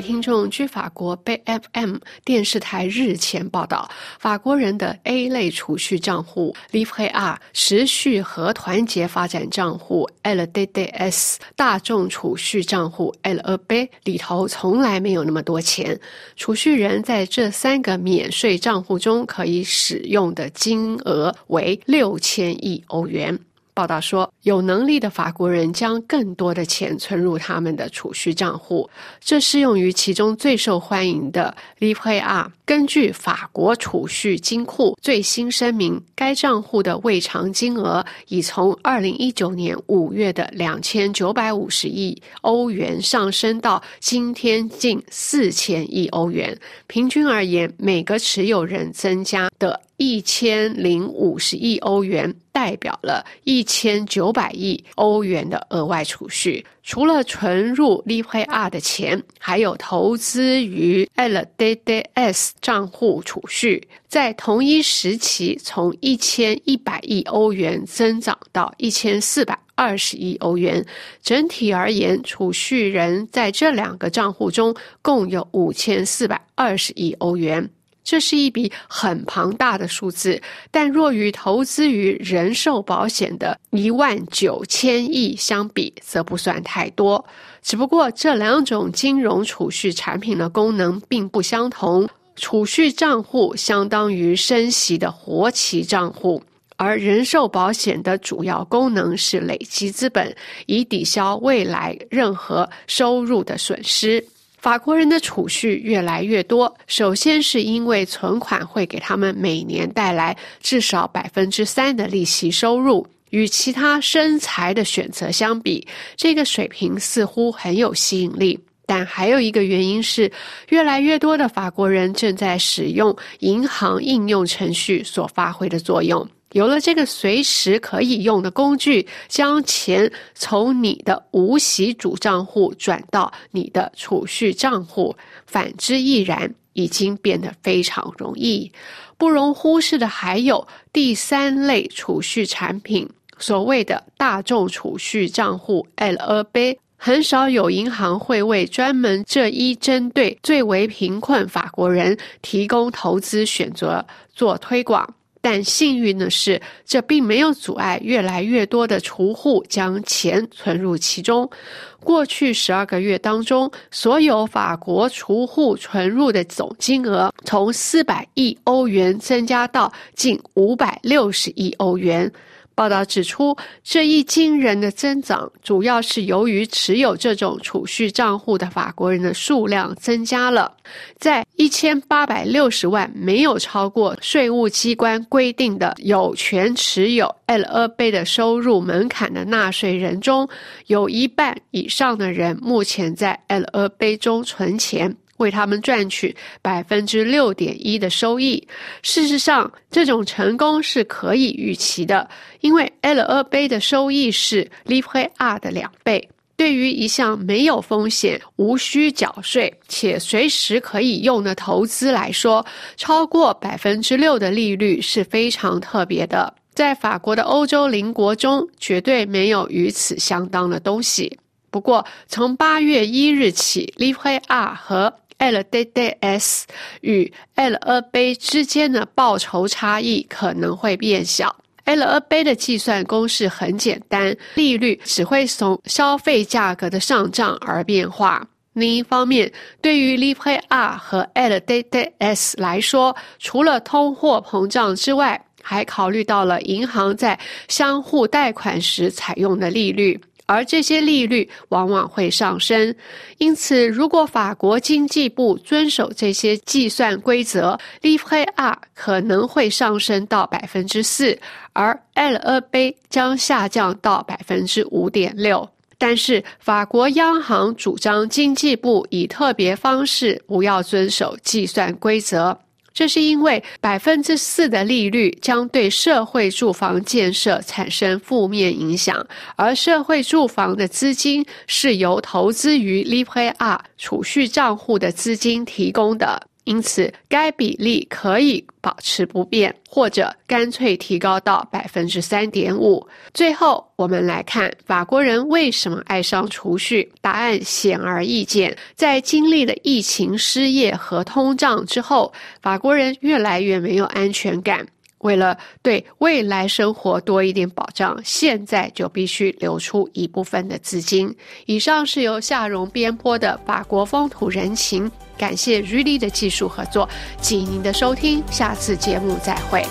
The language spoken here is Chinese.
听众据法国 BFM 电视台日前报道，法国人的 A 类储蓄账户 Livre A 持续和团结发展账户 LDDS 大众储蓄账户 LEB 里头从来没有那么多钱，储蓄人在这三个免税账户中可以使用的金额为六千亿欧元。报道说，有能力的法国人将更多的钱存入他们的储蓄账户，这适用于其中最受欢迎的 Livre A。根据法国储蓄金库最新声明，该账户的未偿金额已从二零一九年五月的两千九百五十亿欧元上升到今天近四千亿欧元。平均而言，每个持有人增加的。一千零五十亿欧元代表了一千九百亿欧元的额外储蓄。除了存入 l i b r A 的钱，还有投资于 LDDS 账户储蓄，在同一时期从一千一百亿欧元增长到一千四百二十亿欧元。整体而言，储蓄人在这两个账户中共有五千四百二十亿欧元。这是一笔很庞大的数字，但若与投资于人寿保险的一万九千亿相比，则不算太多。只不过这两种金融储蓄产品的功能并不相同。储蓄账户相当于升息的活期账户，而人寿保险的主要功能是累积资本，以抵消未来任何收入的损失。法国人的储蓄越来越多，首先是因为存款会给他们每年带来至少百分之三的利息收入。与其他生财的选择相比，这个水平似乎很有吸引力。但还有一个原因是，越来越多的法国人正在使用银行应用程序所发挥的作用。有了这个随时可以用的工具，将钱从你的无息主账户转到你的储蓄账户，反之亦然，已经变得非常容易。不容忽视的还有第三类储蓄产品，所谓的大众储蓄账户 （LEB）。很少有银行会为专门这一针对最为贫困法国人提供投资选择做推广。但幸运的是，这并没有阻碍越来越多的储户将钱存入其中。过去十二个月当中，所有法国储户存入的总金额从四百亿欧元增加到近五百六十亿欧元。报道指出，这一惊人的增长主要是由于持有这种储蓄账户的法国人的数量增加了。在一千八百六十万没有超过税务机关规定的有权持有 LEB 的收入门槛的纳税人中，有一半以上的人目前在 LEB 中存钱。为他们赚取百分之六点一的收益。事实上，这种成功是可以预期的，因为 LEB 的收益是 Livre A 的两倍。对于一项没有风险、无需缴税且随时可以用的投资来说，超过百分之六的利率是非常特别的。在法国的欧洲邻国中，绝对没有与此相当的东西。不过，从八月一日起，Livre A 和 LDDS 与 LEB 之间的报酬差异可能会变小。LEB 的计算公式很简单，利率只会从消费价格的上涨而变化。另一方面，对于 Livre A 和 LDDS 来说，除了通货膨胀之外，还考虑到了银行在相互贷款时采用的利率。而这些利率往往会上升，因此，如果法国经济部遵守这些计算规则，Livre A 可能会上升到百分之四，而 LEB 将下降到百分之五点六。但是，法国央行主张经济部以特别方式不要遵守计算规则。这是因为百分之四的利率将对社会住房建设产生负面影响，而社会住房的资金是由投资于 l i p r 储蓄账户的资金提供的。因此该比例可以保持不变，或者干脆提高到百分之三点五。最后，我们来看法国人为什么爱上储蓄？答案显而易见，在经历了疫情、失业和通胀之后，法国人越来越没有安全感。为了对未来生活多一点保障，现在就必须留出一部分的资金。以上是由夏荣编播的法国风土人情，感谢 Rudy 的技术合作，请您的收听，下次节目再会。